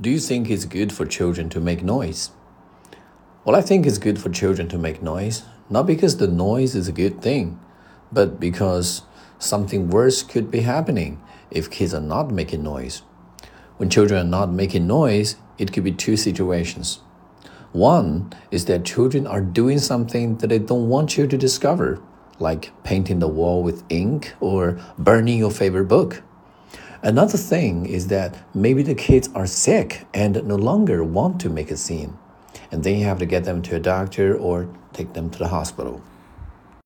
Do you think it's good for children to make noise? Well, I think it's good for children to make noise, not because the noise is a good thing, but because something worse could be happening if kids are not making noise. When children are not making noise, it could be two situations. One is that children are doing something that they don't want you to discover, like painting the wall with ink or burning your favorite book. Another thing is that maybe the kids are sick and no longer want to make a scene, and then you have to get them to a doctor or take them to the hospital.